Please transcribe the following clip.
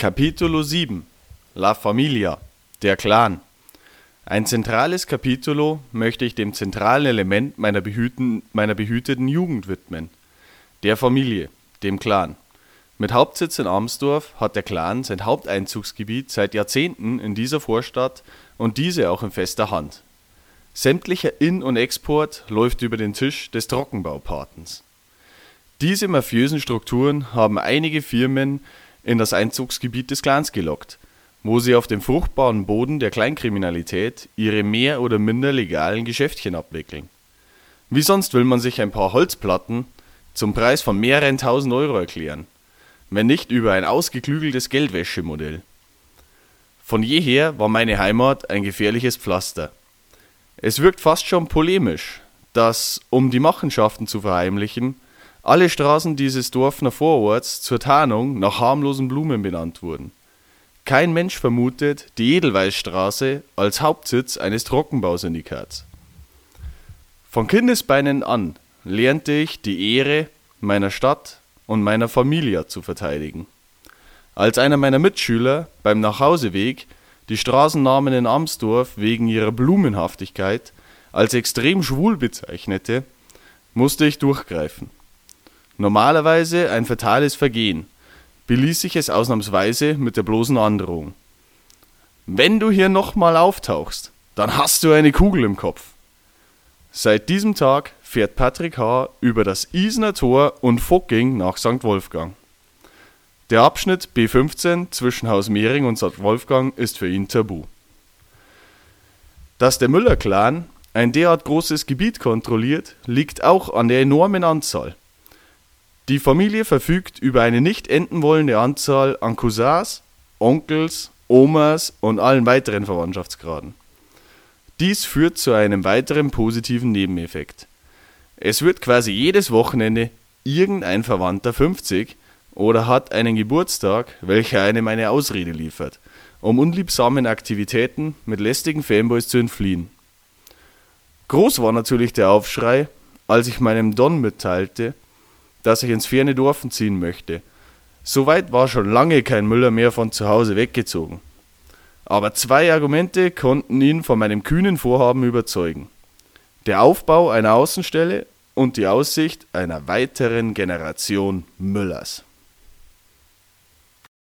Capitolo 7 La Familia Der Clan Ein zentrales Capitolo möchte ich dem zentralen Element meiner, behüten, meiner behüteten Jugend widmen, der Familie, dem Clan. Mit Hauptsitz in Amsdorf hat der Clan sein Haupteinzugsgebiet seit Jahrzehnten in dieser Vorstadt und diese auch in fester Hand. Sämtlicher In- und Export läuft über den Tisch des Trockenbaupatens. Diese mafiösen Strukturen haben einige Firmen in das Einzugsgebiet des Clans gelockt, wo sie auf dem fruchtbaren Boden der Kleinkriminalität ihre mehr oder minder legalen Geschäftchen abwickeln. Wie sonst will man sich ein paar Holzplatten zum Preis von mehreren tausend Euro erklären, wenn nicht über ein ausgeklügeltes Geldwäschemodell. Von jeher war meine Heimat ein gefährliches Pflaster. Es wirkt fast schon polemisch, dass, um die Machenschaften zu verheimlichen, alle Straßen dieses Dorfner Vororts zur Tarnung nach harmlosen Blumen benannt wurden. Kein Mensch vermutet die Edelweißstraße als Hauptsitz eines Trockenbausyndikats. Von Kindesbeinen an lernte ich die Ehre meiner Stadt und meiner Familie zu verteidigen. Als einer meiner Mitschüler beim Nachhauseweg die Straßennamen in Amsdorf wegen ihrer Blumenhaftigkeit als extrem schwul bezeichnete, musste ich durchgreifen. Normalerweise ein fatales Vergehen, beließ sich es ausnahmsweise mit der bloßen Androhung. Wenn du hier nochmal auftauchst, dann hast du eine Kugel im Kopf. Seit diesem Tag fährt Patrick H. über das Isener Tor und Focking nach St. Wolfgang. Der Abschnitt B15 zwischen Haus Mehring und St. Wolfgang ist für ihn tabu. Dass der Müller-Clan ein derart großes Gebiet kontrolliert, liegt auch an der enormen Anzahl. Die Familie verfügt über eine nicht enden wollende Anzahl an Cousins, Onkels, Omas und allen weiteren Verwandtschaftsgraden. Dies führt zu einem weiteren positiven Nebeneffekt. Es wird quasi jedes Wochenende irgendein Verwandter 50 oder hat einen Geburtstag, welcher einem eine Ausrede liefert, um unliebsamen Aktivitäten mit lästigen Fanboys zu entfliehen. Groß war natürlich der Aufschrei, als ich meinem Don mitteilte, dass ich ins ferne Dorfen ziehen möchte. Soweit war schon lange kein Müller mehr von zu Hause weggezogen. Aber zwei Argumente konnten ihn von meinem kühnen Vorhaben überzeugen. Der Aufbau einer Außenstelle und die Aussicht einer weiteren Generation Müllers.